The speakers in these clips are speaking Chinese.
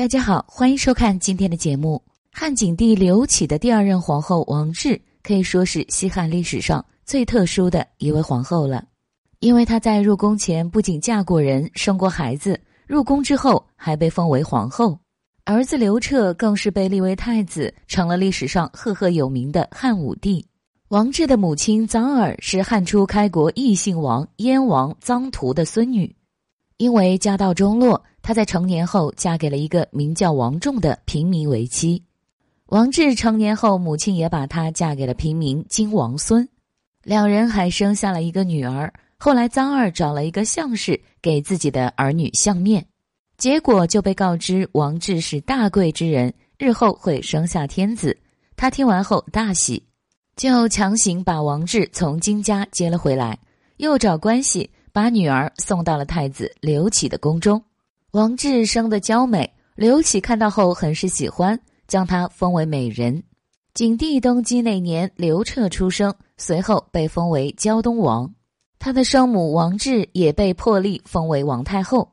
大家好，欢迎收看今天的节目。汉景帝刘启的第二任皇后王治可以说是西汉历史上最特殊的一位皇后了，因为她在入宫前不仅嫁过人、生过孩子，入宫之后还被封为皇后，儿子刘彻更是被立为太子，成了历史上赫赫有名的汉武帝。王志的母亲臧儿是汉初开国异姓王燕王臧荼的孙女，因为家道中落。她在成年后嫁给了一个名叫王仲的平民为妻。王志成年后，母亲也把她嫁给了平民金王孙，两人还生下了一个女儿。后来臧二找了一个相士给自己的儿女相面，结果就被告知王志是大贵之人，日后会生下天子。他听完后大喜，就强行把王志从金家接了回来，又找关系把女儿送到了太子刘启的宫中。王治生的娇美，刘启看到后很是喜欢，将她封为美人。景帝登基那年，刘彻出生，随后被封为胶东王。他的生母王治也被破例封为王太后。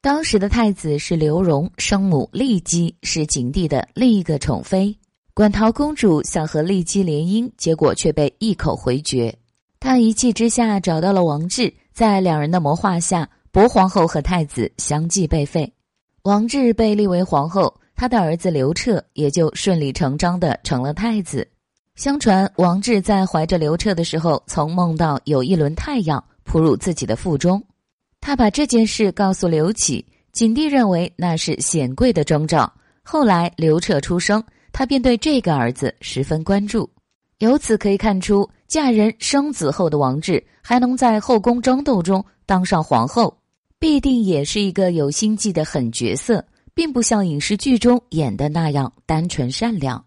当时的太子是刘荣，生母骊姬是景帝的另一个宠妃。馆陶公主想和骊姬联姻，结果却被一口回绝。她一气之下找到了王治，在两人的谋划下。博皇后和太子相继被废，王志被立为皇后，他的儿子刘彻也就顺理成章的成了太子。相传王志在怀着刘彻的时候，曾梦到有一轮太阳扑入自己的腹中，他把这件事告诉刘启，景帝认为那是显贵的征兆。后来刘彻出生，他便对这个儿子十分关注。由此可以看出，嫁人生子后的王志还能在后宫争斗中当上皇后。必定也是一个有心计的狠角色，并不像影视剧中演的那样单纯善良。